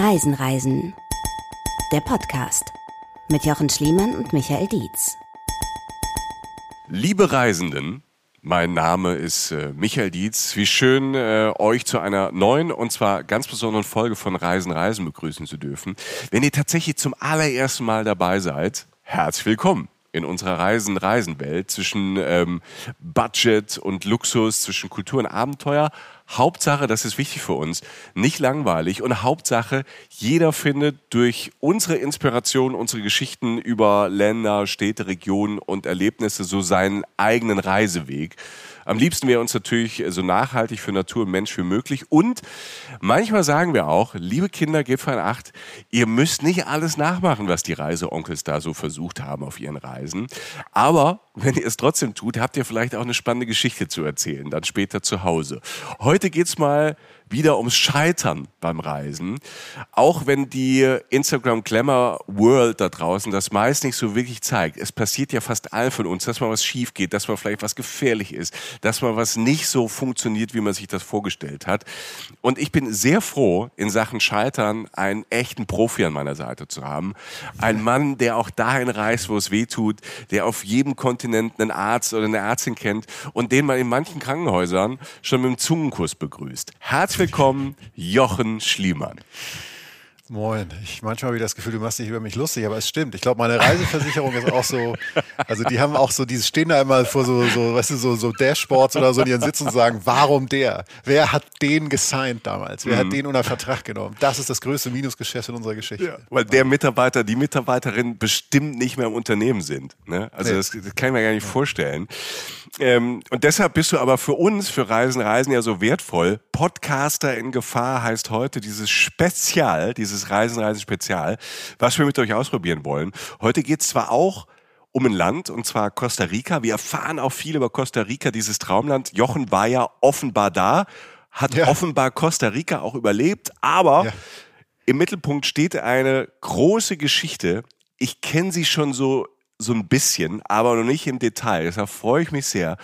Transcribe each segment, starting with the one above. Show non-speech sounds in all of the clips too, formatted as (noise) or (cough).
Reisen, Reisen. Der Podcast mit Jochen Schliemann und Michael Dietz. Liebe Reisenden, mein Name ist äh, Michael Dietz. Wie schön, äh, euch zu einer neuen und zwar ganz besonderen Folge von Reisen, Reisen begrüßen zu dürfen. Wenn ihr tatsächlich zum allerersten Mal dabei seid, herzlich willkommen in unserer Reisen-Reisen-Welt zwischen ähm, Budget und Luxus, zwischen Kultur und Abenteuer. Hauptsache, das ist wichtig für uns, nicht langweilig und Hauptsache, jeder findet durch unsere Inspiration, unsere Geschichten über Länder, Städte, Regionen und Erlebnisse so seinen eigenen Reiseweg. Am liebsten wäre uns natürlich so nachhaltig für Natur und Mensch wie möglich. Und manchmal sagen wir auch, liebe Kinder, gebt von acht, ihr müsst nicht alles nachmachen, was die Reiseonkels da so versucht haben auf ihren Reisen. Aber wenn ihr es trotzdem tut, habt ihr vielleicht auch eine spannende Geschichte zu erzählen, dann später zu Hause. Heute geht's mal wieder ums Scheitern beim Reisen. Auch wenn die Instagram Glamour World da draußen das meist nicht so wirklich zeigt. Es passiert ja fast allen von uns, dass mal was schief geht, dass mal vielleicht was gefährlich ist, dass mal was nicht so funktioniert, wie man sich das vorgestellt hat. Und ich bin sehr froh, in Sachen Scheitern einen echten Profi an meiner Seite zu haben. Ein Mann, der auch dahin reist, wo es weh tut, der auf jedem Kontinent einen Arzt oder eine Ärztin kennt und den man in manchen Krankenhäusern schon mit dem Zungenkurs begrüßt. Herzlich willkommen, Jochen Schliemann. Moin. Ich manchmal habe ich das Gefühl, du machst dich über mich lustig, aber es stimmt. Ich glaube, meine Reiseversicherung ist auch so, also die haben auch so, die stehen da immer vor so, so, weißt du, so, so Dashboards oder so in ihren Sitzen und sagen, warum der? Wer hat den gesigned damals? Wer mhm. hat den unter Vertrag genommen? Das ist das größte Minusgeschäft in unserer Geschichte. Ja, weil der Mitarbeiter, die Mitarbeiterin bestimmt nicht mehr im Unternehmen sind. Ne? Also nee. das, das, kann ich mir gar nicht vorstellen. Ähm, und deshalb bist du aber für uns, für Reisen, Reisen ja so wertvoll. Podcaster in Gefahr heißt heute dieses Spezial, dieses dieses Reisen, Reisen Spezial, was wir mit euch ausprobieren wollen. Heute geht es zwar auch um ein Land, und zwar Costa Rica. Wir erfahren auch viel über Costa Rica, dieses Traumland. Jochen war ja offenbar da, hat ja. offenbar Costa Rica auch überlebt, aber ja. im Mittelpunkt steht eine große Geschichte. Ich kenne sie schon so, so ein bisschen, aber noch nicht im Detail. Deshalb freue ich mich sehr.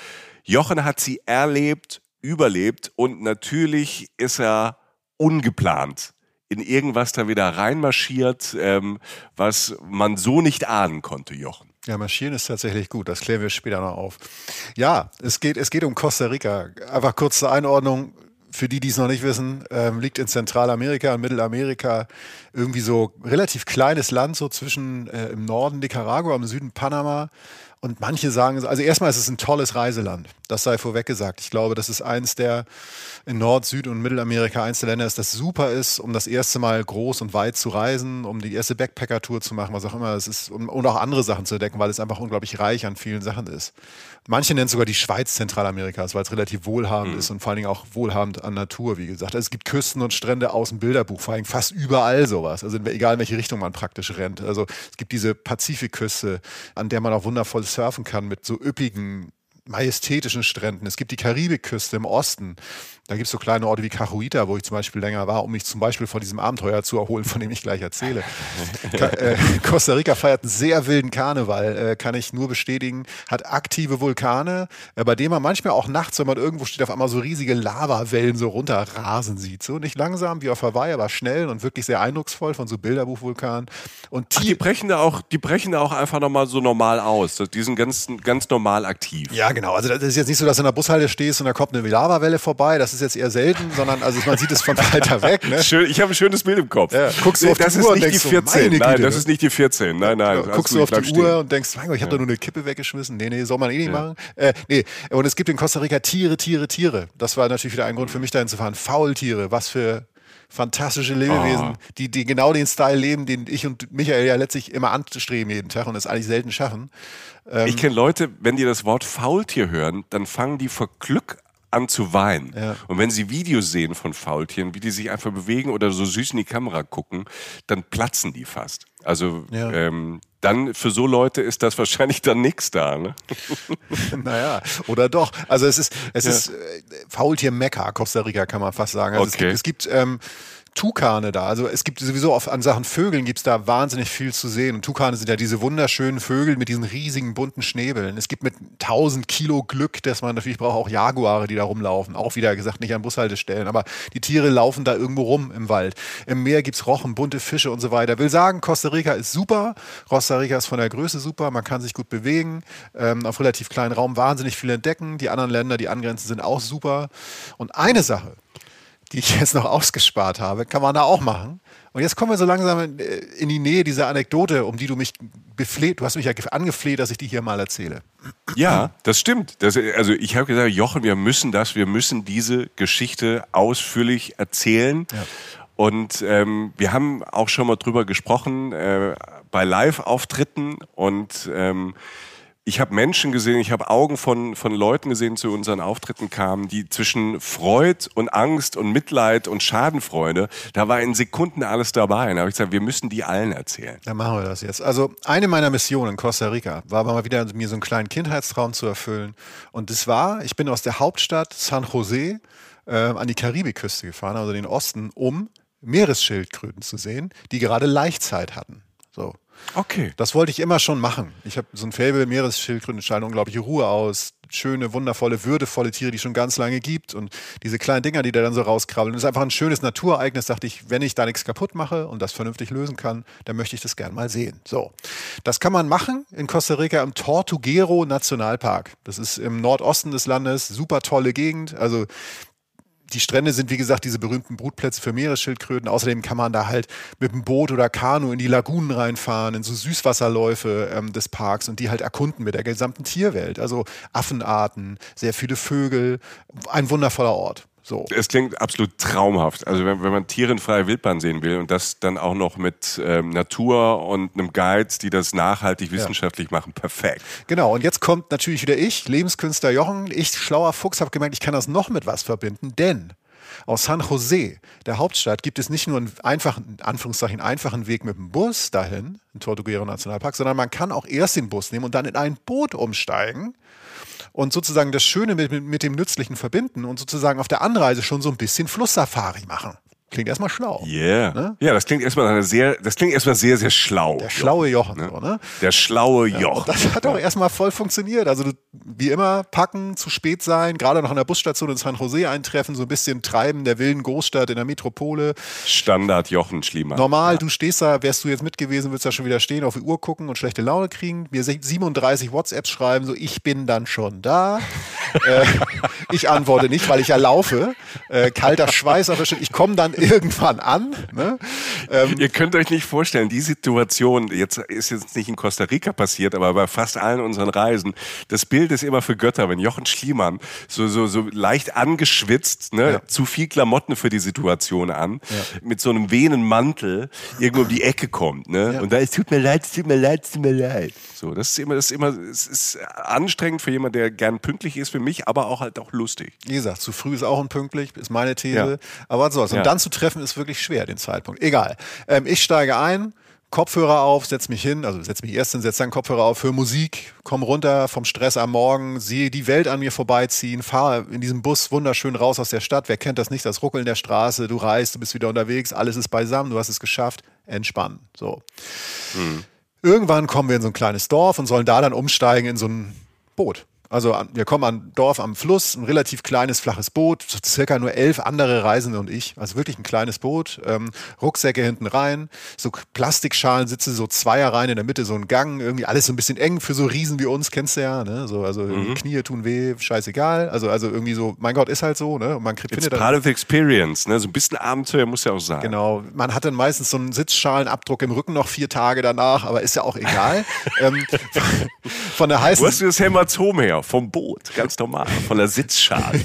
Jochen hat sie erlebt, überlebt und natürlich ist er ungeplant in irgendwas da wieder reinmarschiert, ähm, was man so nicht ahnen konnte, Jochen. Ja, marschieren ist tatsächlich gut. Das klären wir später noch auf. Ja, es geht, es geht um Costa Rica. Einfach kurz zur Einordnung. Für die, die es noch nicht wissen, ähm, liegt in Zentralamerika und Mittelamerika irgendwie so relativ kleines Land, so zwischen äh, im Norden Nicaragua, im Süden Panama. Und manche sagen, also erstmal ist es ein tolles Reiseland. Das sei vorweg gesagt. Ich glaube, das ist eins der in Nord-, Süd- und Mittelamerika eins der Länder ist, das super ist, um das erste Mal groß und weit zu reisen, um die erste Backpacker-Tour zu machen, was auch immer es ist, um, und auch andere Sachen zu entdecken, weil es einfach unglaublich reich an vielen Sachen ist. Manche nennen es sogar die Schweiz Zentralamerikas, weil es relativ wohlhabend mhm. ist und vor allen Dingen auch wohlhabend an Natur, wie gesagt. Also es gibt Küsten und Strände aus dem Bilderbuch, vor allem fast überall sowas. Also egal in welche Richtung man praktisch rennt. Also es gibt diese Pazifikküste, an der man auch wundervoll surfen kann mit so üppigen majestätischen Stränden. Es gibt die Karibikküste im Osten. Da gibt es so kleine Orte wie Cajuita, wo ich zum Beispiel länger war, um mich zum Beispiel von diesem Abenteuer zu erholen, von dem ich gleich erzähle. (laughs) äh, Costa Rica feiert einen sehr wilden Karneval, äh, kann ich nur bestätigen. Hat aktive Vulkane, äh, bei denen man manchmal auch nachts, wenn man irgendwo steht, auf einmal so riesige Lavawellen so runterrasen sieht. So nicht langsam wie auf Hawaii, aber schnell und wirklich sehr eindrucksvoll von so Bilderbuchvulkanen. Und Ach, die brechen da auch, die brechen da auch einfach nochmal so normal aus. Die sind ganz, ganz normal aktiv. Ja, genau. Also das ist jetzt nicht so, dass du in der Bushalte stehst und da kommt eine Lavawelle vorbei. Das ist jetzt eher selten, sondern also man sieht es von (laughs) weiter weg. Ne? Schön, ich habe ein schönes Bild im Kopf. Ja, guckst du auf das die Uhr nicht die 14. So, nein, das ist nicht die 14. Nein, nein. Ja, guckst du auf die Uhr und denkst, mein Gott, ich habe ja. da nur eine Kippe weggeschmissen. Nee, nee, soll man eh nicht ja. machen. Äh, nee, und es gibt in Costa Rica Tiere, Tiere, Tiere. Das war natürlich wieder ein Grund für mich dahin zu fahren. Faultiere, was für fantastische Lebewesen, oh. die, die genau den Style leben, den ich und Michael ja letztlich immer anstreben jeden Tag und es eigentlich selten schaffen. Ähm, ich kenne Leute, wenn die das Wort Faultier hören, dann fangen die vor Glück an zu weinen. Ja. Und wenn sie Videos sehen von Faultieren, wie die sich einfach bewegen oder so süß in die Kamera gucken, dann platzen die fast. Also ja. ähm, dann für so Leute ist das wahrscheinlich dann nichts da. Ne? (laughs) naja, oder doch. Also es ist, es ja. ist äh, Faultier Mekka, Costa Rica kann man fast sagen. Also okay. es gibt, es gibt ähm, Tukane da. Also es gibt sowieso auf, an Sachen Vögeln gibt es da wahnsinnig viel zu sehen. Und Tukane sind ja diese wunderschönen Vögel mit diesen riesigen bunten Schnäbeln. Es gibt mit 1000 Kilo Glück, dass man natürlich braucht auch Jaguare, die da rumlaufen. Auch wieder gesagt, nicht an Bushaltestellen. Aber die Tiere laufen da irgendwo rum im Wald. Im Meer gibt es Rochen, bunte Fische und so weiter. Will sagen, Costa Rica ist super. Costa Rica ist von der Größe super. Man kann sich gut bewegen. Ähm, auf relativ kleinen Raum wahnsinnig viel entdecken. Die anderen Länder, die angrenzen, sind auch super. Und eine Sache, die ich jetzt noch ausgespart habe, kann man da auch machen. Und jetzt kommen wir so langsam in die Nähe dieser Anekdote, um die du mich befleht, du hast mich ja angefleht, dass ich die hier mal erzähle. Ja, das stimmt. Das, also ich habe gesagt, Jochen, wir müssen das, wir müssen diese Geschichte ausführlich erzählen. Ja. Und ähm, wir haben auch schon mal drüber gesprochen äh, bei Live-Auftritten und ähm, ich habe Menschen gesehen, ich habe Augen von, von Leuten gesehen, zu unseren Auftritten kamen, die zwischen Freud und Angst und Mitleid und Schadenfreude, da war in Sekunden alles dabei. Da habe ich gesagt, wir müssen die allen erzählen. Dann machen wir das jetzt. Also eine meiner Missionen in Costa Rica war mal wieder, mir so einen kleinen Kindheitstraum zu erfüllen. Und das war, ich bin aus der Hauptstadt San Jose äh, an die Karibikküste gefahren, also den Osten, um Meeresschildkröten zu sehen, die gerade Laichzeit hatten. So. Okay. Das wollte ich immer schon machen. Ich habe so ein Faible, Meeresschildkröten strahlen unglaubliche Ruhe aus. Schöne, wundervolle, würdevolle Tiere, die es schon ganz lange gibt. Und diese kleinen Dinger, die da dann so rauskrabbeln. Das ist einfach ein schönes Naturereignis, dachte ich, wenn ich da nichts kaputt mache und das vernünftig lösen kann, dann möchte ich das gern mal sehen. So. Das kann man machen in Costa Rica im Tortuguero Nationalpark. Das ist im Nordosten des Landes, super tolle Gegend. Also die Strände sind, wie gesagt, diese berühmten Brutplätze für Meeresschildkröten. Außerdem kann man da halt mit dem Boot oder Kanu in die Lagunen reinfahren, in so Süßwasserläufe ähm, des Parks und die halt erkunden mit der gesamten Tierwelt. Also Affenarten, sehr viele Vögel. Ein wundervoller Ort. So. Es klingt absolut traumhaft. Also wenn, wenn man Tiere in freier Wildbahn sehen will und das dann auch noch mit ähm, Natur und einem Guide, die das nachhaltig wissenschaftlich ja. machen, perfekt. Genau, und jetzt kommt natürlich wieder ich, Lebenskünstler Jochen. Ich, schlauer Fuchs, habe gemerkt, ich kann das noch mit was verbinden, denn aus San Jose, der Hauptstadt, gibt es nicht nur einen einfachen, Anführungszeichen, einfachen Weg mit dem Bus dahin, in Tortuguero Nationalpark, sondern man kann auch erst den Bus nehmen und dann in ein Boot umsteigen und sozusagen das Schöne mit, mit, dem Nützlichen verbinden und sozusagen auf der Anreise schon so ein bisschen Flusssafari machen. Klingt erstmal schlau. Yeah. Ne? Ja, das klingt erstmal sehr, das klingt erstmal sehr, sehr schlau. Der schlaue Jochen, ne? So, ne? Der schlaue Jochen. Ja, das hat auch erstmal voll funktioniert. Also wie immer packen, zu spät sein, gerade noch an der Busstation in San Jose eintreffen, so ein bisschen treiben der wilden Großstadt in der Metropole. Standard Jochen Schliemann. Normal, ja. du stehst da, wärst du jetzt mit gewesen, würdest da schon wieder stehen, auf die Uhr gucken und schlechte Laune kriegen, mir 37 WhatsApps schreiben, so ich bin dann schon da. (laughs) äh, ich antworte nicht, weil ich ja laufe. Äh, kalter Schweiß auf der Stirn. Ich komme dann irgendwann an. Ne? Ähm, Ihr könnt euch nicht vorstellen, die Situation, jetzt ist jetzt nicht in Costa Rica passiert, aber bei fast allen unseren Reisen, das Bild ist immer für Götter, wenn Jochen Schliemann so, so, so leicht angeschwitzt, ne, ja. zu viel Klamotten für die Situation an, ja. mit so einem Venenmantel irgendwo um die Ecke kommt, ne? Ja. Und da ist, tut mir leid, es tut mir leid, es tut mir leid. So, das ist immer, das ist immer, es ist anstrengend für jemanden, der gern pünktlich ist für mich, aber auch halt auch lustig. Wie gesagt, zu früh ist auch unpünktlich, ist meine These. Aber was soll's. Und dann zu treffen ist wirklich schwer, den Zeitpunkt. Egal. Ähm, ich steige ein, Kopfhörer auf, setze mich hin, also setze mich erst hin, setze dann Kopfhörer auf, höre Musik, komme runter vom Stress am Morgen, sehe die Welt an mir vorbeiziehen, fahre in diesem Bus wunderschön raus aus der Stadt. Wer kennt das nicht? Das Ruckeln der Straße, du reist, du bist wieder unterwegs, alles ist beisammen, du hast es geschafft, entspannen. So. Mhm. Irgendwann kommen wir in so ein kleines Dorf und sollen da dann umsteigen in so ein Boot. Also wir kommen an Dorf am Fluss, ein relativ kleines, flaches Boot, so circa nur elf andere Reisende und ich. Also wirklich ein kleines Boot, ähm, Rucksäcke hinten rein, so Plastikschalen sitze so Zweier rein, in der Mitte so ein Gang, irgendwie alles so ein bisschen eng für so Riesen wie uns, kennst du ja, ne? So, also mhm. Knie tun weh, scheißegal. Also, also irgendwie so, mein Gott, ist halt so, ne? Und man kriegt, It's part of the experience, ne? So ein bisschen Abenteuer muss ja auch sein. Genau. Man hat dann meistens so einen Sitzschalenabdruck im Rücken noch vier Tage danach, aber ist ja auch egal. (laughs) ähm, von der heißen. Wo hast du das Hämatom her? Vom Boot, ganz normal, von der Sitzschale.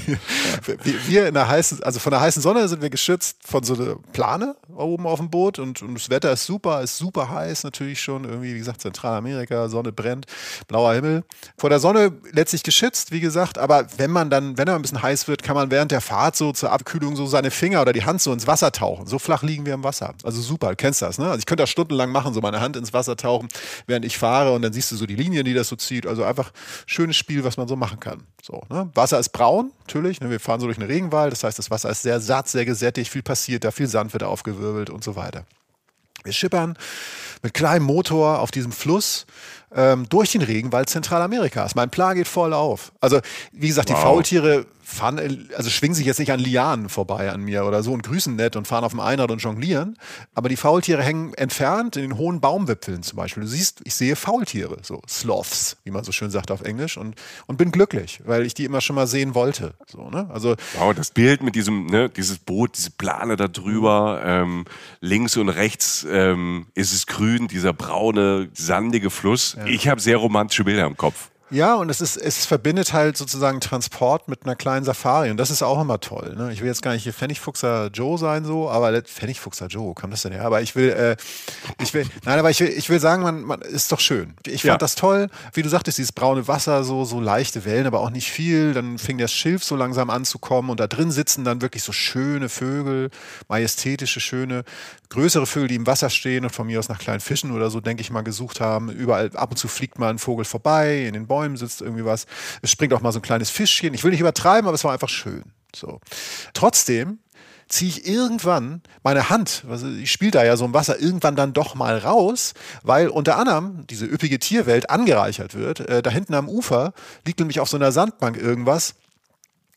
(laughs) wir in der heißen, also von der heißen Sonne sind wir geschützt von so einer Plane oben auf dem Boot und, und das Wetter ist super, ist super heiß natürlich schon, irgendwie, wie gesagt, Zentralamerika, Sonne brennt, blauer Himmel. Vor der Sonne letztlich geschützt, wie gesagt, aber wenn man dann, wenn er ein bisschen heiß wird, kann man während der Fahrt so zur Abkühlung so seine Finger oder die Hand so ins Wasser tauchen. So flach liegen wir im Wasser. Also super, du kennst das, ne? Also ich könnte das stundenlang machen, so meine Hand ins Wasser tauchen, während ich fahre und dann siehst du so die Linien, die das so zieht. Also einfach schönes Spiel viel, was man so machen kann. So, ne? Wasser ist braun, natürlich. Ne? Wir fahren so durch einen Regenwald, das heißt, das Wasser ist sehr satt, sehr gesättigt, viel passiert da, viel Sand wird aufgewirbelt und so weiter. Wir schippern mit kleinem Motor auf diesem Fluss ähm, durch den Regenwald Zentralamerikas. Mein Plan geht voll auf. Also, wie gesagt, wow. die Faultiere fahren, also schwingen sich jetzt nicht an Lianen vorbei an mir oder so und grüßen nett und fahren auf dem Einrad und jonglieren. Aber die Faultiere hängen entfernt in den hohen Baumwipfeln zum Beispiel. Du siehst, ich sehe Faultiere, so Sloths, wie man so schön sagt auf Englisch und, und bin glücklich, weil ich die immer schon mal sehen wollte. So, ne? also, wow, das Bild mit diesem, ne, dieses Boot, diese Plane da drüber, ähm, links und rechts ähm, ist es grün, dieser braune, sandige Fluss. Ja. Ich habe sehr romantische Bilder im Kopf. Ja, und es ist, es verbindet halt sozusagen Transport mit einer kleinen Safari und das ist auch immer toll. Ne? Ich will jetzt gar nicht hier Pfennigfuchser Joe sein, so, aber Pfennigfuchser Joe, kam das denn her? Aber ich will, äh, ich will, nein, aber ich will, ich will sagen, man, man ist doch schön. Ich fand ja. das toll, wie du sagtest, dieses braune Wasser, so, so leichte Wellen, aber auch nicht viel. Dann fing das Schilf so langsam an zu kommen und da drin sitzen dann wirklich so schöne Vögel, majestätische, schöne, größere Vögel, die im Wasser stehen und von mir aus nach kleinen Fischen oder so, denke ich mal, gesucht haben. Überall ab und zu fliegt mal ein Vogel vorbei, in den Bäumen Bäumen sitzt irgendwie was. Es springt auch mal so ein kleines Fischchen. Ich will nicht übertreiben, aber es war einfach schön. So. Trotzdem ziehe ich irgendwann meine Hand, also ich spiele da ja so im Wasser, irgendwann dann doch mal raus, weil unter anderem diese üppige Tierwelt angereichert wird. Äh, da hinten am Ufer liegt nämlich auf so einer Sandbank irgendwas,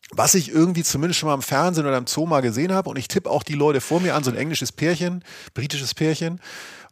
was ich irgendwie zumindest schon mal im Fernsehen oder im Zoo mal gesehen habe. Und ich tippe auch die Leute vor mir an, so ein englisches Pärchen, britisches Pärchen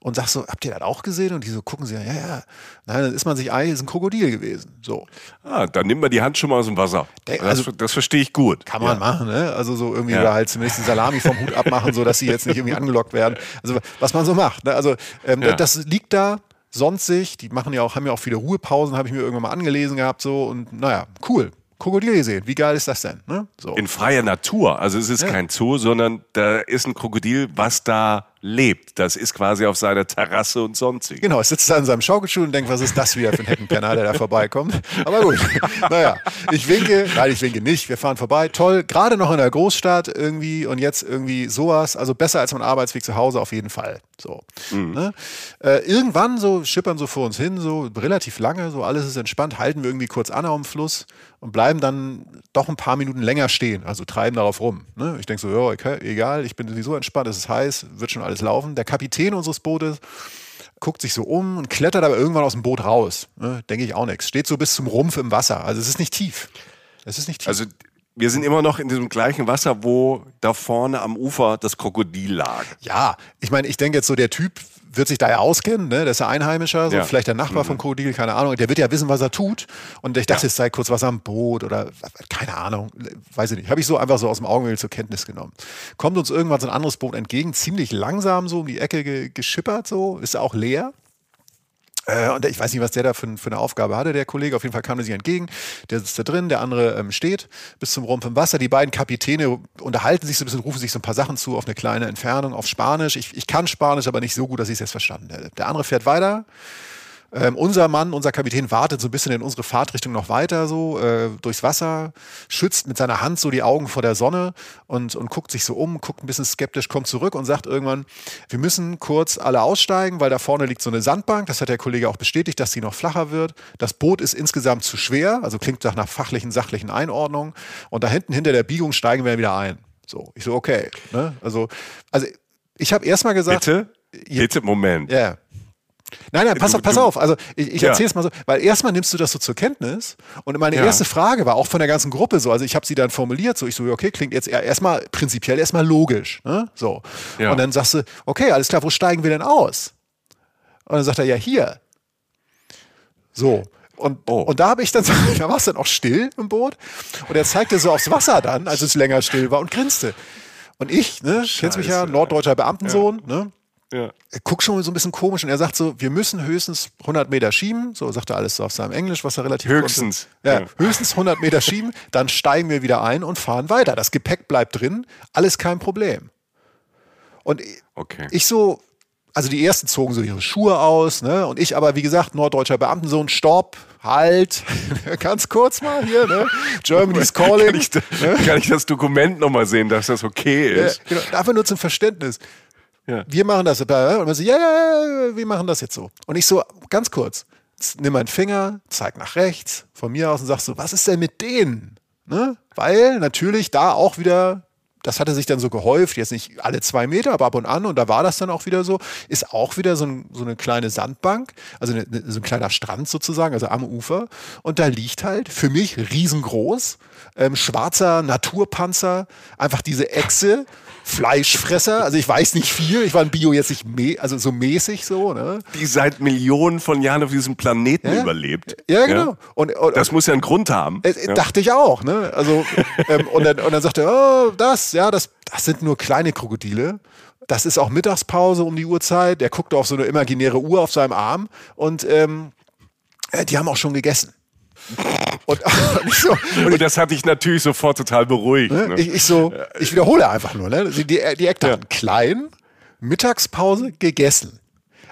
und sag so, habt ihr das auch gesehen? Und die so gucken sie, ja, ja. Nein, dann ist man sich einig, ist ein Krokodil gewesen. So. Ah, dann nimmt man die Hand schon mal aus dem Wasser. Der, also, das, das verstehe ich gut. Kann man ja. machen, ne? Also so irgendwie ja. halt zumindest die Salami vom Hut abmachen, so dass sie jetzt nicht irgendwie angelockt werden. Also was man so macht. Ne? Also ähm, ja. das liegt da sonstig. Die machen ja auch, haben ja auch viele Ruhepausen, habe ich mir irgendwann mal angelesen gehabt, so und naja, cool. Krokodil gesehen. Wie geil ist das denn? Ne? So. In freier Natur. Also es ist ja. kein Zoo, sondern da ist ein Krokodil, was da lebt. Das ist quasi auf seiner Terrasse und sonstig. Genau, es sitzt da in seinem Schaukelstuhl und denkt, was ist das wieder für ein Heckenpenner, der da vorbeikommt. Aber gut, naja, ich winke, nein, ich winke nicht, wir fahren vorbei. Toll, gerade noch in der Großstadt irgendwie und jetzt irgendwie sowas, also besser als mein Arbeitsweg zu Hause auf jeden Fall. So. Mhm. Ne? Äh, irgendwann so schippern so vor uns hin, so relativ lange, so alles ist entspannt, halten wir irgendwie kurz an am Fluss und bleiben dann doch ein paar Minuten länger stehen, also treiben darauf rum. Ne? Ich denke so, ja, okay, egal, ich bin sowieso entspannt, es ist heiß, wird schon alles alles laufen. Der Kapitän unseres Bootes guckt sich so um und klettert aber irgendwann aus dem Boot raus. Ne? Denke ich auch nichts. Steht so bis zum Rumpf im Wasser. Also es ist nicht tief. Es ist nicht tief. Also wir sind immer noch in diesem gleichen Wasser, wo da vorne am Ufer das Krokodil lag. Ja, ich meine, ich denke jetzt so, der Typ wird sich da ja auskennen, ne? der ist ja Einheimischer, so ja. vielleicht der Nachbar mhm. vom Krokodil, keine Ahnung. Der wird ja wissen, was er tut. Und ich dachte, ja. es sei kurz was am Boot oder keine Ahnung, weiß ich nicht. Habe ich so einfach so aus dem Augenwinkel zur Kenntnis genommen. Kommt uns irgendwann so ein anderes Boot entgegen, ziemlich langsam so um die Ecke ge geschippert, so, ist auch leer. Äh, und ich weiß nicht, was der da für, für, eine Aufgabe hatte, der Kollege. Auf jeden Fall kam er sich entgegen. Der sitzt da drin, der andere ähm, steht bis zum Rumpf im Wasser. Die beiden Kapitäne unterhalten sich so ein bisschen, rufen sich so ein paar Sachen zu auf eine kleine Entfernung auf Spanisch. Ich, ich kann Spanisch, aber nicht so gut, dass ich es jetzt verstanden hätte. Der andere fährt weiter. Ähm, unser Mann, unser Kapitän wartet so ein bisschen in unsere Fahrtrichtung noch weiter so äh, durchs Wasser, schützt mit seiner Hand so die Augen vor der Sonne und, und guckt sich so um, guckt ein bisschen skeptisch, kommt zurück und sagt irgendwann, wir müssen kurz alle aussteigen, weil da vorne liegt so eine Sandbank. Das hat der Kollege auch bestätigt, dass sie noch flacher wird. Das Boot ist insgesamt zu schwer, also klingt nach einer fachlichen, sachlichen Einordnung. Und da hinten hinter der Biegung steigen wir wieder ein. So, ich so, okay. Ne? Also, also ich habe erstmal gesagt. Bitte? Bitte, Moment. Ja. Yeah. Nein, nein, pass, auf, pass auf. Also ich, ich ja. erzähle es mal so, weil erstmal nimmst du das so zur Kenntnis und meine ja. erste Frage war auch von der ganzen Gruppe so, also ich habe sie dann formuliert, so ich so, okay, klingt jetzt erstmal prinzipiell erstmal logisch, ne? So. Ja. Und dann sagst du, okay, alles klar, wo steigen wir denn aus? Und dann sagt er, ja, hier. So. Und, oh. und da habe ich dann, (laughs) da war es dann auch still im Boot und er zeigte so aufs Wasser dann, als es länger still war und grinste. Und ich, ne, Scheiße, kennst mich ja, norddeutscher Beamtensohn, ne? Ja. Er guckt schon so ein bisschen komisch und er sagt so, wir müssen höchstens 100 Meter schieben. So sagt er alles so auf seinem Englisch, was er relativ Höchstens. Ja, ja, höchstens 100 Meter (laughs) schieben, dann steigen wir wieder ein und fahren weiter. Das Gepäck bleibt drin, alles kein Problem. Und okay. ich so, also die ersten zogen so ihre Schuhe aus, ne? Und ich aber, wie gesagt, norddeutscher Beamtensohn, stopp, halt, (laughs) ganz kurz mal hier, ne? Germany's (laughs) calling. Kann ich, ne? kann ich das Dokument nochmal sehen, dass das okay ist? Ja, genau, einfach nur zum Verständnis. Ja. Wir machen das. Und man so, ja, ja, ja, wir machen das jetzt so. Und ich so, ganz kurz, nimm meinen Finger, zeig nach rechts, von mir aus und sag so, was ist denn mit denen? Ne? Weil natürlich da auch wieder das hatte sich dann so gehäuft, jetzt nicht alle zwei Meter, aber ab und an, und da war das dann auch wieder so, ist auch wieder so, ein, so eine kleine Sandbank, also eine, so ein kleiner Strand sozusagen, also am Ufer. Und da liegt halt für mich riesengroß, ähm, schwarzer Naturpanzer, einfach diese Echse, Fleischfresser, also ich weiß nicht viel, ich war in Bio jetzt nicht me also so mäßig so, ne? Die seit Millionen von Jahren auf diesem Planeten ja? überlebt. Ja, genau. Ja? Und, und, das muss ja einen Grund haben. Äh, ja. Dachte ich auch, ne? Also, ähm, und, dann, und dann sagte er, oh, das, ja, das, das sind nur kleine Krokodile. Das ist auch Mittagspause um die Uhrzeit. Der guckt auf so eine imaginäre Uhr auf seinem Arm und ähm, äh, die haben auch schon gegessen. Und, (laughs) und, so, und, und, das hat dich natürlich sofort total beruhigt. Ne? Ne? Ich, ich, so, ich wiederhole einfach nur, ne? die, die, die Eckdaten. Ja. Klein, Mittagspause, gegessen.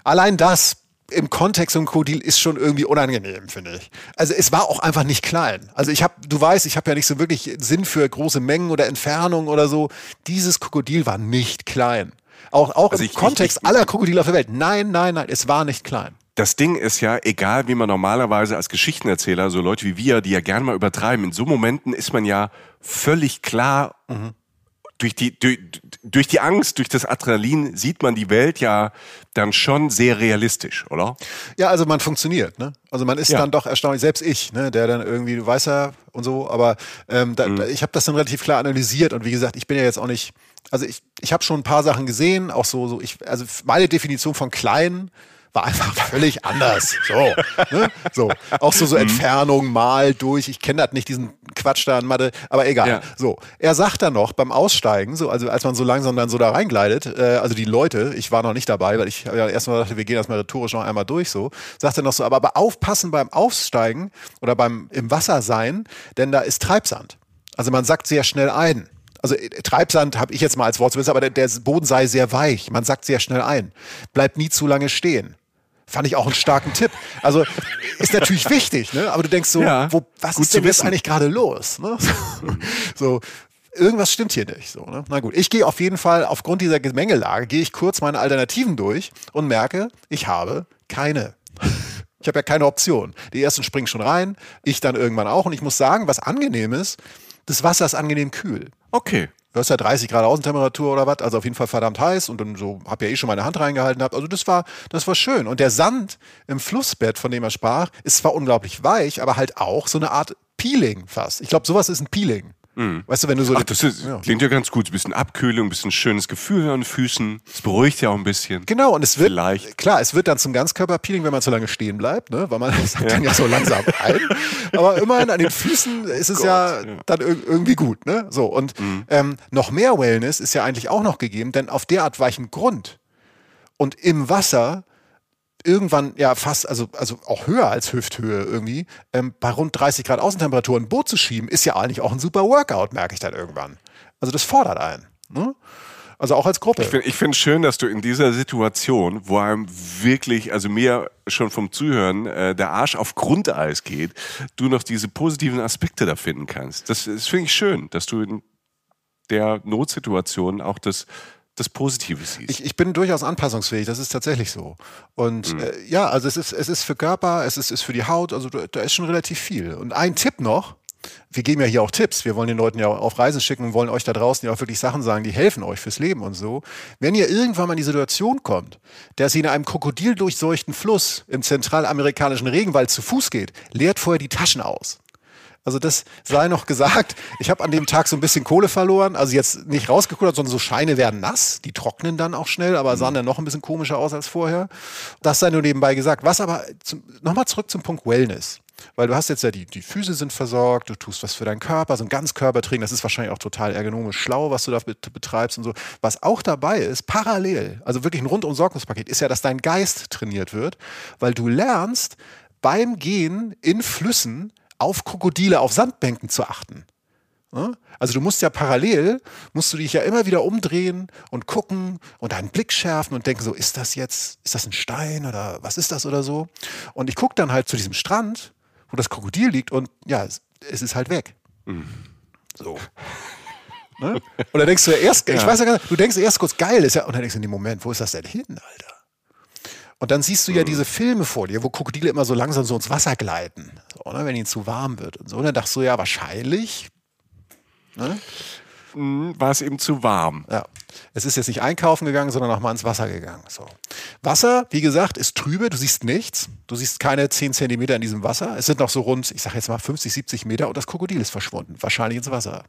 Allein das im Kontext so ein Krokodil ist schon irgendwie unangenehm, finde ich. Also es war auch einfach nicht klein. Also ich habe, du weißt, ich habe ja nicht so wirklich Sinn für große Mengen oder Entfernungen oder so. Dieses Krokodil war nicht klein. Auch, auch also im ich, Kontext ich, ich, aller Krokodile auf der Welt. Nein, nein, nein, es war nicht klein. Das Ding ist ja, egal wie man normalerweise als Geschichtenerzähler, so Leute wie wir, die ja gerne mal übertreiben, in so Momenten ist man ja völlig klar mhm durch die, durch, durch die Angst, durch das Adrenalin sieht man die Welt ja dann schon sehr realistisch, oder? Ja, also man funktioniert, ne? Also man ist ja. dann doch erstaunlich, selbst ich, ne, der dann irgendwie, du weißt ja und so, aber ähm, da, mhm. ich habe das dann relativ klar analysiert und wie gesagt, ich bin ja jetzt auch nicht, also ich, ich habe schon ein paar Sachen gesehen, auch so, so ich, also meine Definition von klein war einfach (laughs) völlig anders. So, ne? so. Auch so, so mhm. Entfernung mal durch. Ich kenne das nicht, diesen Quatsch da an Mathe, aber egal. Ja. So, er sagt dann noch beim Aussteigen, so, also als man so langsam dann so da reingleitet, äh, also die Leute, ich war noch nicht dabei, weil ich ja erstmal dachte, wir gehen das mal rhetorisch noch einmal durch, so, sagt er noch so, aber, aber aufpassen beim Aussteigen oder beim im Wasser sein, denn da ist Treibsand. Also man sackt sehr schnell ein also äh, Treibsand habe ich jetzt mal als Wort zu wissen, aber der, der, Boden sei sehr weich. Man sagt sehr schnell ein. Bleibt nie zu lange stehen. Fand ich auch einen starken Tipp. Also ist natürlich (laughs) wichtig, ne? aber du denkst so, ja, wo, was ist denn jetzt eigentlich gerade los? Ne? (laughs) so, irgendwas stimmt hier nicht. So, ne? Na gut, ich gehe auf jeden Fall aufgrund dieser Gemengelage, gehe ich kurz meine Alternativen durch und merke, ich habe keine. Ich habe ja keine Option. Die ersten springen schon rein, ich dann irgendwann auch. Und ich muss sagen, was angenehm ist, das Wasser ist angenehm kühl. Okay du hast ja 30 Grad Außentemperatur oder was, also auf jeden Fall verdammt heiß und dann so, hab ja eh schon meine Hand reingehalten gehabt. Also das war, das war schön. Und der Sand im Flussbett, von dem er sprach, ist zwar unglaublich weich, aber halt auch so eine Art Peeling fast. Ich glaube, sowas ist ein Peeling. Mhm. Weißt du, wenn du so. Ach, das ist, ja. klingt ja ganz gut. Ein bisschen Abkühlung, ein bisschen schönes Gefühl an den Füßen. Es beruhigt ja auch ein bisschen. Genau, und es wird. Vielleicht. Klar, es wird dann zum Ganzkörperpeeling, wenn man zu lange stehen bleibt, ne? weil man (laughs) sagt ja. dann ja so langsam ein. Aber immerhin an den Füßen ist es Gott, ja, ja, dann irgendwie gut. Ne? So, und mhm. ähm, noch mehr Wellness ist ja eigentlich auch noch gegeben, denn auf derart weichen Grund und im Wasser irgendwann ja fast, also, also auch höher als Hüfthöhe irgendwie, ähm, bei rund 30 Grad Außentemperatur ein Boot zu schieben, ist ja eigentlich auch ein super Workout, merke ich dann irgendwann. Also das fordert einen. Ne? Also auch als Gruppe. Ich finde find schön, dass du in dieser Situation, wo einem wirklich, also mir schon vom Zuhören äh, der Arsch auf Grundeis geht, du noch diese positiven Aspekte da finden kannst. Das, das finde ich schön, dass du in der Notsituation auch das das Positive siehst. Ich, ich bin durchaus anpassungsfähig, das ist tatsächlich so. Und mhm. äh, ja, also es ist, es ist für Körper, es ist, ist für die Haut, also da ist schon relativ viel. Und ein Tipp noch, wir geben ja hier auch Tipps. Wir wollen den Leuten ja auf Reisen schicken und wollen euch da draußen ja auch wirklich Sachen sagen, die helfen euch fürs Leben und so. Wenn ihr irgendwann mal in die Situation kommt, dass ihr in einem krokodildurchseuchten Fluss im zentralamerikanischen Regenwald zu Fuß geht, leert vorher die Taschen aus. Also das sei noch gesagt. Ich habe an dem Tag so ein bisschen Kohle verloren. Also jetzt nicht rausgekullert, sondern so Scheine werden nass. Die trocknen dann auch schnell, aber sahen dann noch ein bisschen komischer aus als vorher. Das sei nur nebenbei gesagt. Was aber, nochmal zurück zum Punkt Wellness. Weil du hast jetzt ja die, die Füße sind versorgt, du tust was für deinen Körper, so ein Ganzkörpertraining, das ist wahrscheinlich auch total ergonomisch schlau, was du da betreibst und so. Was auch dabei ist, parallel, also wirklich ein Rundumsorgungspaket, ist ja, dass dein Geist trainiert wird, weil du lernst, beim Gehen in Flüssen auf Krokodile auf Sandbänken zu achten. Also du musst ja parallel, musst du dich ja immer wieder umdrehen und gucken und deinen Blick schärfen und denken so, ist das jetzt, ist das ein Stein oder was ist das oder so? Und ich gucke dann halt zu diesem Strand, wo das Krokodil liegt und ja, es, es ist halt weg. Mhm. So. (laughs) ne? Und dann denkst du ja erst, ja. ich weiß ja gar nicht, du denkst erst kurz, geil ist ja, und dann denkst du in dem Moment, wo ist das denn hin, Alter? Und dann siehst du ja diese Filme vor dir, wo Krokodile immer so langsam so ins Wasser gleiten, so, ne, wenn ihnen zu warm wird und so. Und dann dachtest du ja wahrscheinlich, ne? Hm, War es eben zu warm. Ja. Es ist jetzt nicht einkaufen gegangen, sondern auch mal ins Wasser gegangen. So. Wasser, wie gesagt, ist trübe. Du siehst nichts. Du siehst keine 10 Zentimeter in diesem Wasser. Es sind noch so rund, ich sag jetzt mal 50, 70 Meter und das Krokodil ist verschwunden. Wahrscheinlich ins Wasser.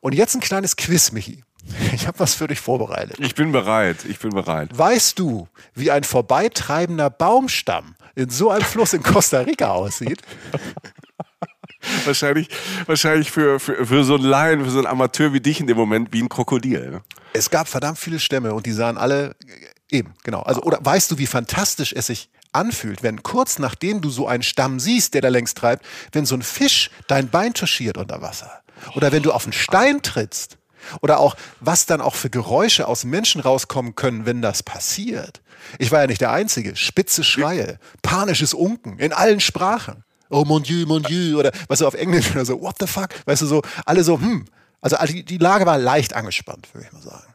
Und jetzt ein kleines Quiz, Michi. Ich habe was für dich vorbereitet. Ich bin bereit, ich bin bereit. Weißt du, wie ein vorbeitreibender Baumstamm in so einem Fluss in Costa Rica aussieht? (laughs) Wahrscheinlich, wahrscheinlich für, für, für so einen Laien, für so einen Amateur wie dich in dem Moment wie ein Krokodil. Ne? Es gab verdammt viele Stämme und die sahen alle äh, eben, genau. Also, oder weißt du, wie fantastisch es sich anfühlt, wenn kurz nachdem du so einen Stamm siehst, der da längs treibt, wenn so ein Fisch dein Bein touchiert unter Wasser. Oder wenn du auf einen Stein trittst. Oder auch, was dann auch für Geräusche aus Menschen rauskommen können, wenn das passiert. Ich war ja nicht der Einzige. Spitze Schreie, panisches Unken in allen Sprachen. Oh mon Dieu, mon Dieu. Oder weißt du, auf Englisch oder so, what the fuck? Weißt du, so, alle so, hm. Also die, Lage war leicht angespannt, würde ich mal sagen.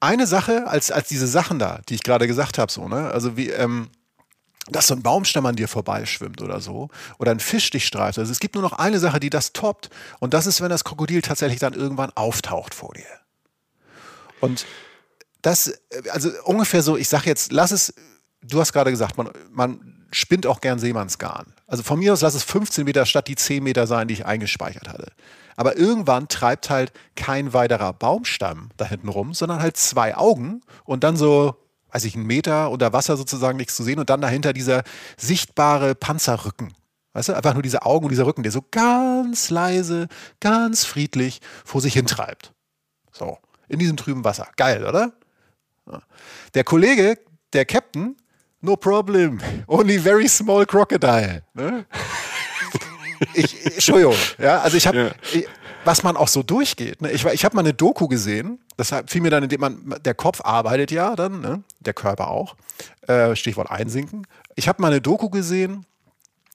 Eine Sache, als, als diese Sachen da, die ich gerade gesagt habe, so, ne? Also wie, ähm, dass so ein Baumstamm an dir vorbeischwimmt oder so, oder ein Fisch dich streift. Also es gibt nur noch eine Sache, die das toppt, und das ist, wenn das Krokodil tatsächlich dann irgendwann auftaucht vor dir. Und das, also ungefähr so, ich sag jetzt, lass es, du hast gerade gesagt, man, man spinnt auch gern Seemannsgarn. Also von mir aus lass es 15 Meter statt die 10 Meter sein, die ich eingespeichert hatte. Aber irgendwann treibt halt kein weiterer Baumstamm da hinten rum, sondern halt zwei Augen und dann so, weiß ich, einen Meter unter Wasser sozusagen nichts zu sehen und dann dahinter dieser sichtbare Panzerrücken. Weißt du, einfach nur diese Augen und dieser Rücken, der so ganz leise, ganz friedlich vor sich hintreibt. So, in diesem trüben Wasser. Geil, oder? Der Kollege, der Captain, no problem, only very small crocodile. Ne? (laughs) ich, Entschuldigung, ja, also ich habe, Ja. Was man auch so durchgeht. Ne? Ich, ich habe mal eine Doku gesehen, das hat- fiel mir dann, indem man, der Kopf arbeitet ja dann, ne? der Körper auch, äh, Stichwort einsinken. Ich habe mal eine Doku gesehen,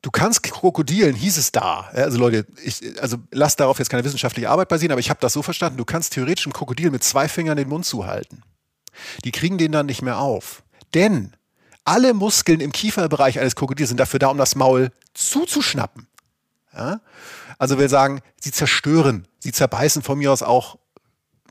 du kannst Krokodilen, hieß es da. Also Leute, ich, also lass darauf jetzt keine wissenschaftliche Arbeit basieren, aber ich habe das so verstanden, du kannst theoretisch einem Krokodil mit zwei Fingern den Mund zuhalten. Die kriegen den dann nicht mehr auf. Denn alle Muskeln im Kieferbereich eines Krokodils sind dafür da, um das Maul zuzuschnappen. Ja? Also wir sagen, sie zerstören, sie zerbeißen von mir aus auch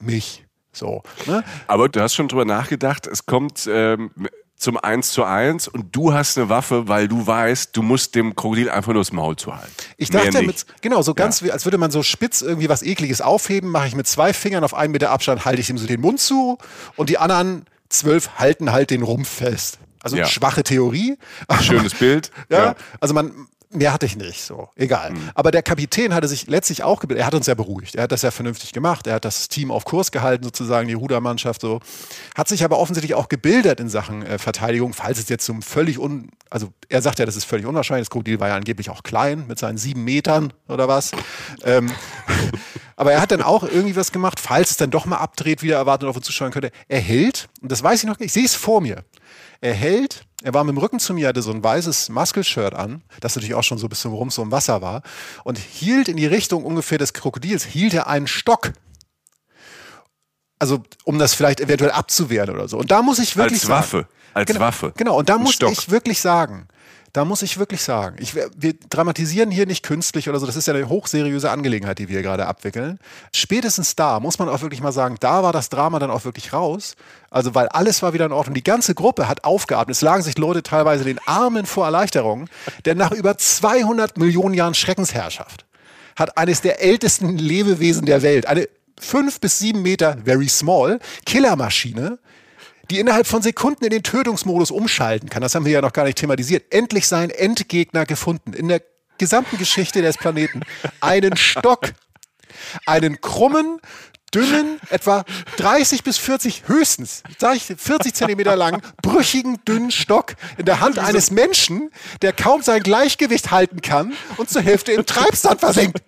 mich. So. Ne? Aber du hast schon drüber nachgedacht, es kommt ähm, zum Eins zu eins und du hast eine Waffe, weil du weißt, du musst dem Krokodil einfach nur das Maul zuhalten. Ich dachte, mit, genau, so ganz wie, als würde man so spitz irgendwie was Ekliges aufheben, mache ich mit zwei Fingern auf einen Meter Abstand, halte ich ihm so den Mund zu und die anderen zwölf halten halt den Rumpf fest. Also Ja. schwache Theorie. Schönes (laughs) Bild. Ja, Ja. also man, mehr hatte ich nicht, so, egal. Aber der Kapitän hatte sich letztlich auch gebildet, er hat uns ja beruhigt, er hat das ja vernünftig gemacht, er hat das Team auf Kurs gehalten, sozusagen, die Rudermannschaft so. Hat sich aber offensichtlich auch gebildet in Sachen äh, Verteidigung, falls es jetzt zum völlig un, also er sagt ja, das ist völlig unwahrscheinlich, das Krokodil war ja angeblich auch klein, mit seinen sieben Metern oder was. ähm, (laughs) aber er hat dann auch irgendwie was gemacht, falls es dann doch mal abdreht, wieder erwartet auf uns zuschauen könnte. Er hält, und das weiß ich noch, ich sehe es vor mir. Er hält, er war mit dem Rücken zu mir, hatte so ein weißes Muskelshirt an, das natürlich auch schon so bis zum Rumpf so im Wasser war, und hielt in die Richtung ungefähr des Krokodils, hielt er einen Stock. Also, um das vielleicht eventuell abzuwehren oder so. Und da muss ich wirklich Als sagen, Waffe. Als genau, Waffe. Genau, und da muss ich wirklich sagen, da muss ich wirklich sagen, ich, wir dramatisieren hier nicht künstlich oder so, das ist ja eine hochseriöse Angelegenheit, die wir gerade abwickeln. Spätestens da muss man auch wirklich mal sagen, da war das Drama dann auch wirklich raus. Also, weil alles war wieder in Ordnung. Die ganze Gruppe hat aufgeatmet. Es lagen sich Leute teilweise den Armen vor Erleichterung, denn nach über 200 Millionen Jahren Schreckensherrschaft hat eines der ältesten Lebewesen der Welt, eine fünf bis sieben Meter, very small, Killermaschine, die innerhalb von Sekunden in den Tötungsmodus umschalten kann, das haben wir ja noch gar nicht thematisiert, endlich seinen Endgegner gefunden. In der gesamten Geschichte des Planeten. Einen Stock. Einen krummen, dünnen, etwa 30 bis 40, höchstens, sag ich, 40 Zentimeter lang, brüchigen, dünnen Stock in der Hand eines Menschen, der kaum sein Gleichgewicht halten kann und zur Hälfte im Treibsand versenkt.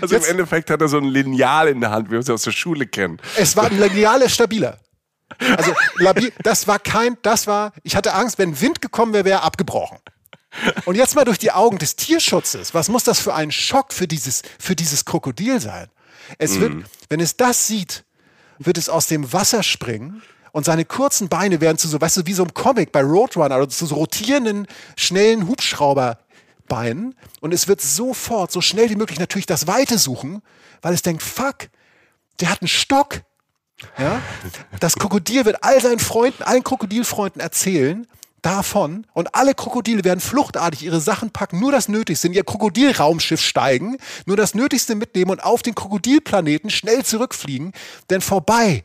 Also Jetzt- im Endeffekt hat er so ein Lineal in der Hand, wie wir es aus der Schule kennen. Es war ein Lineal stabiler. Also das war kein, das war, ich hatte Angst, wenn Wind gekommen wäre, wäre er abgebrochen. Und jetzt mal durch die Augen des Tierschutzes. Was muss das für ein Schock für dieses, für dieses Krokodil sein? Es wird, wenn es das sieht, wird es aus dem Wasser springen und seine kurzen Beine werden zu so, weißt du, wie so einem Comic bei Roadrunner oder zu so rotierenden, schnellen Hubschrauberbeinen. Und es wird sofort, so schnell wie möglich natürlich das Weite suchen, weil es denkt, fuck, der hat einen Stock. Ja? Das Krokodil wird all seinen Freunden, allen Krokodilfreunden erzählen davon und alle Krokodile werden fluchtartig ihre Sachen packen, nur das Nötigste, in ihr Krokodilraumschiff steigen, nur das Nötigste mitnehmen und auf den Krokodilplaneten schnell zurückfliegen, denn vorbei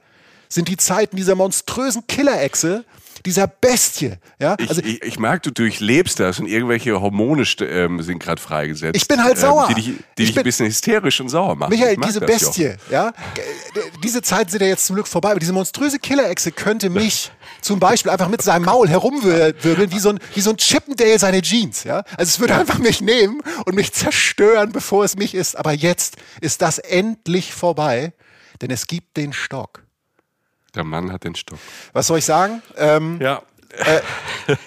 sind die Zeiten dieser monströsen Killerechse, dieser Bestie. Ja? Ich, Also ich, ich merke, du durchlebst das und irgendwelche Hormone ähm, sind gerade freigesetzt. Ich bin halt sauer. Ähm, die dich, die Ich dich bin- ein bisschen hysterisch und sauer machen. Michael, diese. Bestie, ja, diese Zeiten sind ja jetzt zum Glück vorbei, aber diese monströse Killerechse könnte mich (laughs) zum Beispiel einfach mit seinem Maul herumwirbeln, wie so ein, wie so ein Chippendale seine Jeans, ja. Also es würde einfach mich nehmen und mich zerstören, bevor es mich ist. Aber jetzt ist das endlich vorbei, denn es gibt den Stock. Der Mann hat den Stock. Was soll ich sagen? Ähm, Ja.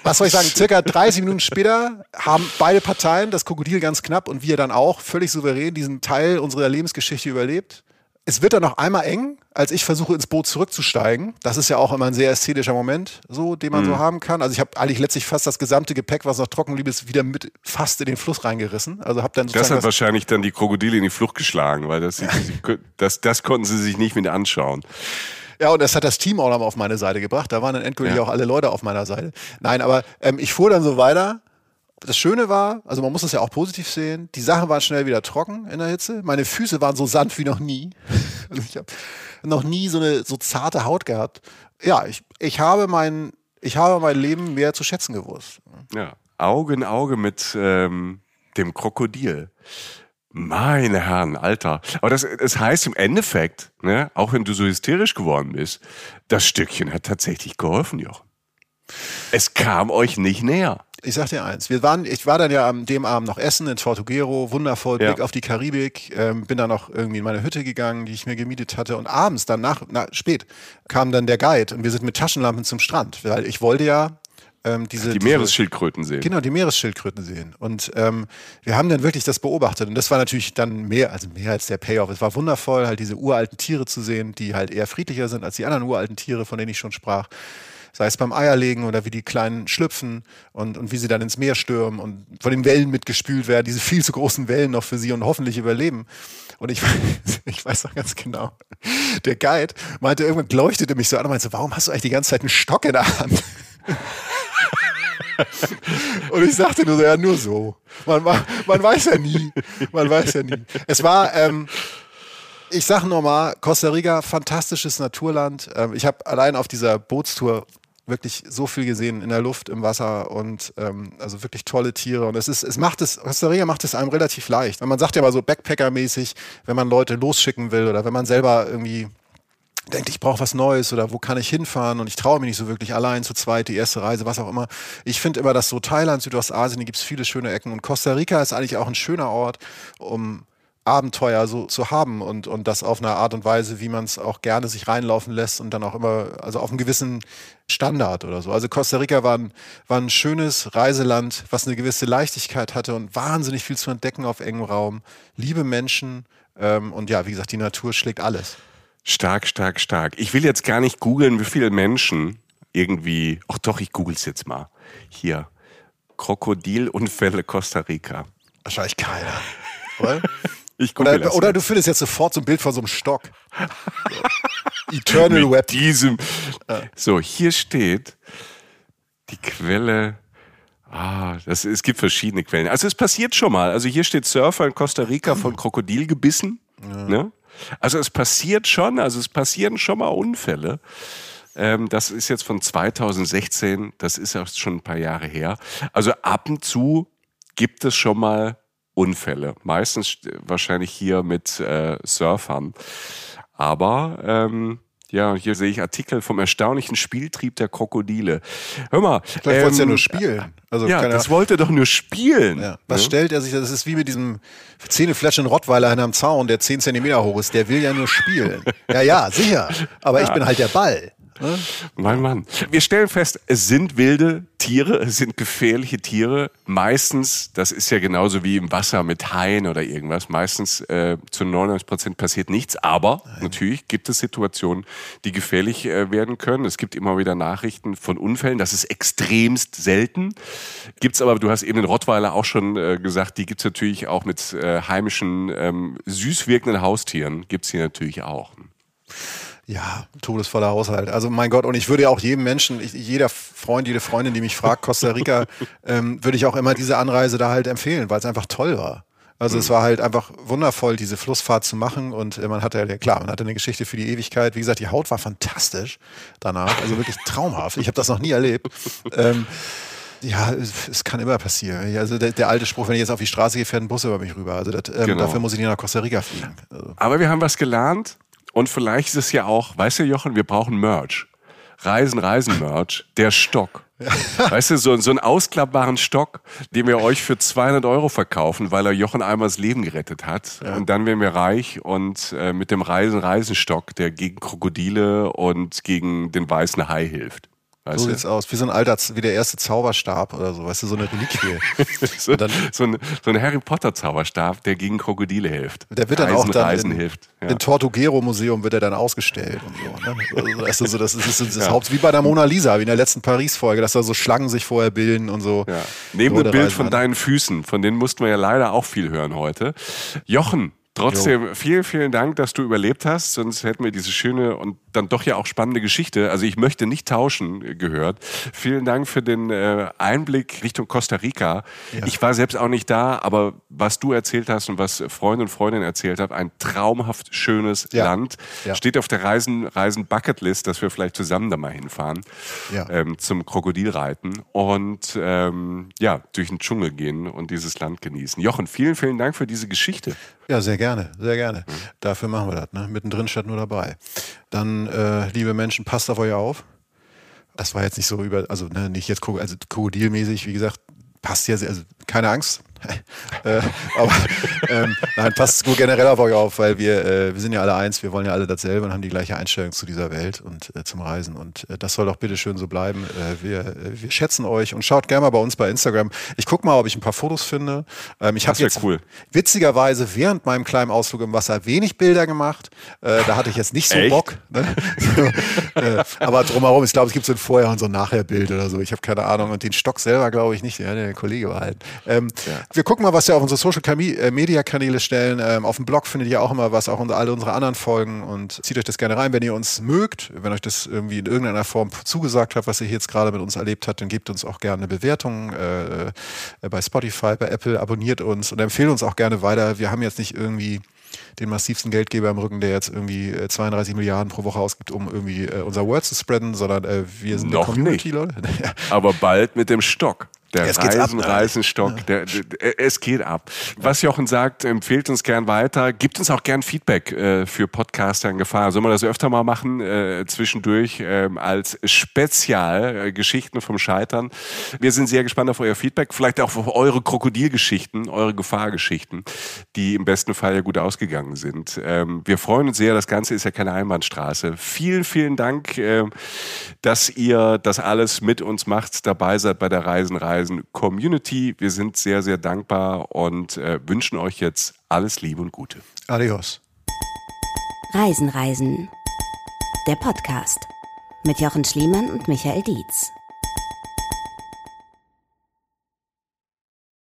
was soll ich sagen? Circa 30 Minuten später haben beide Parteien, das Krokodil ganz knapp und wir dann auch, völlig souverän diesen Teil unserer Lebensgeschichte überlebt. Es wird dann noch einmal eng, als ich versuche ins Boot zurückzusteigen. Das ist ja auch immer ein sehr ästhetischer Moment, so, den man so haben kann. Also ich habe eigentlich letztlich fast das gesamte Gepäck, was noch trocken blieb, ist wieder mit fast in den Fluss reingerissen. Also habe dann Das sozusagen hat wahrscheinlich dann die Krokodile in die Flucht geschlagen, weil das, das, das konnten sie sich nicht mit anschauen. Ja, und das hat das Team auch noch mal auf meine Seite gebracht. Da waren dann endgültig Ja. auch alle Leute auf meiner Seite. Nein, aber ähm, ich fuhr dann so weiter. Das Schöne war, also man muss das ja auch positiv sehen, die Sachen waren schnell wieder trocken in der Hitze. Meine Füße waren so sanft wie noch nie. (laughs) Also ich habe noch nie so eine so zarte Haut gehabt. Ja, ich, ich, habe mein, ich habe mein Leben mehr zu schätzen gewusst. Ja. Auge in Auge mit ähm, dem Krokodil. Meine Herren, Alter. Aber das, das heißt im Endeffekt, ne, auch wenn du so hysterisch geworden bist, das Stückchen hat tatsächlich geholfen, Jochen. Es kam euch nicht näher. Ich sag dir eins, wir waren, ich war dann ja am dem Abend noch essen in Tortuguero, wundervoll, Ja. Blick auf die Karibik, ähm, bin dann noch irgendwie in meine Hütte gegangen, die ich mir gemietet hatte und abends dann nach, nach spät kam dann der Guide und wir sind mit Taschenlampen zum Strand, weil ich wollte ja ähm, diese Die diese- Meeresschildkröten sehen. Genau, die Meeresschildkröten sehen. Und ähm, wir haben dann wirklich das beobachtet. Und das war natürlich dann mehr, also mehr als der Payoff. Es war wundervoll, halt diese uralten Tiere zu sehen, die halt eher friedlicher sind als die anderen uralten Tiere, von denen ich schon sprach. Sei es beim Eierlegen oder wie die Kleinen schlüpfen und, und wie sie dann ins Meer stürmen und von den Wellen mitgespült werden, diese viel zu großen Wellen noch für sie und hoffentlich überleben. Und ich, (laughs) ich weiß noch ganz genau, der Guide meinte, irgendwann leuchtete mich so an und meinte so, warum hast du eigentlich die ganze Zeit einen Stock in der Hand? Und ich sagte nur so, ja, nur so. Man, man weiß ja nie. Man weiß ja nie. Es war, ähm, ich sag nochmal, Costa Rica, fantastisches Naturland. Ähm, ich habe allein auf dieser Bootstour wirklich so viel gesehen in der Luft, im Wasser und ähm, also wirklich tolle Tiere. Und es ist, es macht es, Costa Rica macht es einem relativ leicht. Und man sagt ja mal so Backpacker-mäßig, wenn man Leute losschicken will oder wenn man selber irgendwie denkt, ich brauche was Neues oder wo kann ich hinfahren und ich traue mich nicht so wirklich allein zu zweit, die erste Reise, was auch immer. Ich finde immer, dass so Thailand, Südostasien, gibt es viele schöne Ecken und Costa Rica ist eigentlich auch ein schöner Ort, um Abenteuer so zu haben und, und das auf eine Art und Weise, wie man es auch gerne sich reinlaufen lässt und dann auch immer, also auf einem gewissen Standard oder so. Also Costa Rica war ein, war ein schönes Reiseland, was eine gewisse Leichtigkeit hatte und wahnsinnig viel zu entdecken auf engem Raum. Liebe Menschen ähm, und ja, wie gesagt, die Natur schlägt alles. Stark, stark, stark. Ich will jetzt gar nicht googeln, wie viele Menschen irgendwie. Ach doch, ich google's jetzt mal. Hier. Krokodilunfälle Costa Rica. Wahrscheinlich keiner. Oder? (laughs) Ich google Oder, oder du findest jetzt sofort so ein Bild von so einem Stock. Eternal mit Web. diesem. So, hier steht die Quelle. Ah, das, es gibt verschiedene Quellen. Also es passiert schon mal. Also hier steht Surfer in Costa Rica von Krokodil gebissen. Ne? Also es passiert schon, also es passieren schon mal Unfälle. Ähm, das ist jetzt von 2016, das ist auch schon ein paar Jahre her. Also ab und zu gibt es schon mal Unfälle. Meistens st- wahrscheinlich hier mit äh, Surfern. Aber ähm, ja, hier sehe ich Artikel vom erstaunlichen Spieltrieb der Krokodile. Hör mal. Vielleicht wollte es ja ähm, nur spielen. Also, Ja, das wollte doch nur spielen. Ja. Was stellt er sich, das ist wie mit diesem zähnefletschenden Rottweiler hinterm Zaun, der 10 Zentimeter hoch ist, der will ja nur spielen. ja, ja, sicher. Aber ich bin halt der Ball. Mein Mann. Wir stellen fest, es sind wilde Tiere, es sind gefährliche Tiere. Meistens, das ist ja genauso wie im Wasser mit Haien oder irgendwas, meistens äh, zu 99 Prozent passiert nichts. Aber Nein. natürlich gibt es Situationen, die gefährlich äh, werden können. Es gibt immer wieder Nachrichten von Unfällen. Das ist extremst selten. Gibt's aber, du hast eben den Rottweiler auch schon äh, gesagt, die gibt's natürlich auch mit äh, heimischen, ähm, süß wirkenden Haustieren, gibt's hier natürlich auch. Ja, todesvoller Haushalt. Also mein Gott, und ich würde ja auch jedem Menschen, ich, jeder Freund, jede Freundin, die mich fragt, Costa Rica, (laughs) ähm, würde ich auch immer diese Anreise da halt empfehlen, weil es einfach toll war. Also mhm. es war halt einfach wundervoll, diese Flussfahrt zu machen und äh, man hatte ja klar, man hatte eine Geschichte für die Ewigkeit. Wie gesagt, die Haut war fantastisch danach, also wirklich (laughs) traumhaft. Ich habe das noch nie erlebt. ähm, ja, es, es, kann immer passieren. Also der, der, alte Spruch, wenn ich jetzt auf die Straße gehe, fährt ein Bus über mich rüber. Also das, ähm, genau. dafür muss ich nicht nach Costa Rica fliegen. Also. Aber wir haben was gelernt. Und vielleicht ist es ja auch, weißt du, Jochen, wir brauchen Merch. Reisen, Reisen Merch. Der Stock. Weißt du, so, so einen ausklappbaren Stock, den wir euch für 200 Euro verkaufen, weil er Jochen einmal das Leben gerettet hat. Ja. Und dann werden wir reich und äh, mit dem Reisen, Reisenstock, der gegen Krokodile und gegen den weißen Hai hilft. Weißt so du? sieht's aus, wie so ein alter, wie der erste Zauberstab oder so, weißt du, so eine Reliquie. (laughs) so, dann, so, ein, so ein Harry Potter Zauberstab, der gegen Krokodile hilft. Der wird dann Reisen, auch dann Reisen in, hilft. Ja. Im Tortuguero Museum wird er dann ausgestellt und so. Ne? Also, weißt du, so, das ist, das ist das ja. Haupt, wie bei der Mona Lisa, wie in der letzten Paris-Folge, dass da so Schlangen sich vorher bilden und so. Ja. Neben dem Bild von deinen Füßen, von denen mussten wir ja leider auch viel hören heute. Jochen, Trotzdem, jo. vielen, vielen Dank, dass du überlebt hast. Sonst hätten wir diese schöne und dann doch ja auch spannende Geschichte. Also ich möchte nicht tauschen äh, gehört. Vielen Dank für den äh, Einblick Richtung Costa Rica. Ja. Ich war selbst auch nicht da, aber was du erzählt hast und was Freunde und Freundinnen erzählt haben, ein traumhaft schönes ja. Land. Ja. Steht auf der Reisen, Reisen Bucketlist, dass wir vielleicht zusammen da mal hinfahren ähm, zum Krokodilreiten und ähm, ja, durch den Dschungel gehen und dieses Land genießen. Jochen, vielen, vielen Dank für diese Geschichte. Ja, sehr gerne, sehr gerne. Mhm. Dafür machen wir das. Ne? Mittendrin statt nur dabei. Dann, äh, liebe Menschen, passt auf euch auf. Das war jetzt nicht so über, also ne, nicht jetzt also krokodilmäßig, wie gesagt, passt ja, also keine Angst, äh, aber ähm, nein, passt nur generell auf euch auf, weil wir, äh, wir sind ja alle eins, wir wollen ja alle dasselbe und haben die gleiche Einstellung zu dieser Welt und äh, zum Reisen. Und äh, das soll doch bitte schön so bleiben. Äh, wir, äh, wir schätzen euch und schaut gerne mal bei uns bei Instagram. Ich gucke mal, ob ich ein paar Fotos finde. Ähm, ich habe jetzt cool. witzigerweise während meinem kleinen Ausflug im Wasser wenig Bilder gemacht. da hatte ich jetzt nicht so Echt? Bock. Ne? aber drumherum, ich glaube, es gibt so ein Vorher- und so ein Nachher-Bild oder so. Ich habe keine Ahnung. Und den Stock selber glaube ich nicht. Ja, der Kollege behalten. Ähm, ja wir gucken mal, was wir auf unsere Social äh, Media Kanäle stellen. Ähm, auf dem Blog findet ihr auch immer was, auch unter alle unsere anderen Folgen und zieht euch das gerne rein, wenn ihr uns mögt, wenn euch das irgendwie in irgendeiner Form zugesagt hat, was ihr jetzt gerade mit uns erlebt habt, dann gebt uns auch gerne eine Bewertung äh, äh, bei Spotify, bei Apple, abonniert uns und empfehlt uns auch gerne weiter. Wir haben jetzt nicht irgendwie den massivsten Geldgeber im Rücken, der jetzt irgendwie 32 äh, Milliarden pro Woche ausgibt, um irgendwie äh, unser Word zu spreaden, sondern äh, wir sind Noch eine Community, nicht. Leute. (laughs) Aber bald mit dem Stock. Der es Reisen, ab, Reisenstock, ja. der, der, es geht ab. Was Jochen sagt, empfehlt uns gern weiter. Gibt uns auch gern Feedback äh, für Podcaster in Gefahr. Sollen wir das öfter mal machen, äh, zwischendurch äh, als Spezial, äh, Geschichten vom Scheitern. Wir sind sehr gespannt auf euer Feedback, vielleicht auch auf eure Krokodilgeschichten, eure Gefahrgeschichten, die im besten Fall ja gut ausgegangen sind. Ähm, wir freuen uns sehr, das Ganze ist ja keine Einbahnstraße. Vielen, vielen Dank, äh, dass ihr das alles mit uns macht, dabei seid bei der Reisen, Reisen Reisen Community. Wir sind sehr, sehr dankbar und äh, wünschen euch jetzt alles Liebe und Gute. Adios. Reisen, Reisen. Der Podcast mit Jochen Schliemann und Michael Dietz.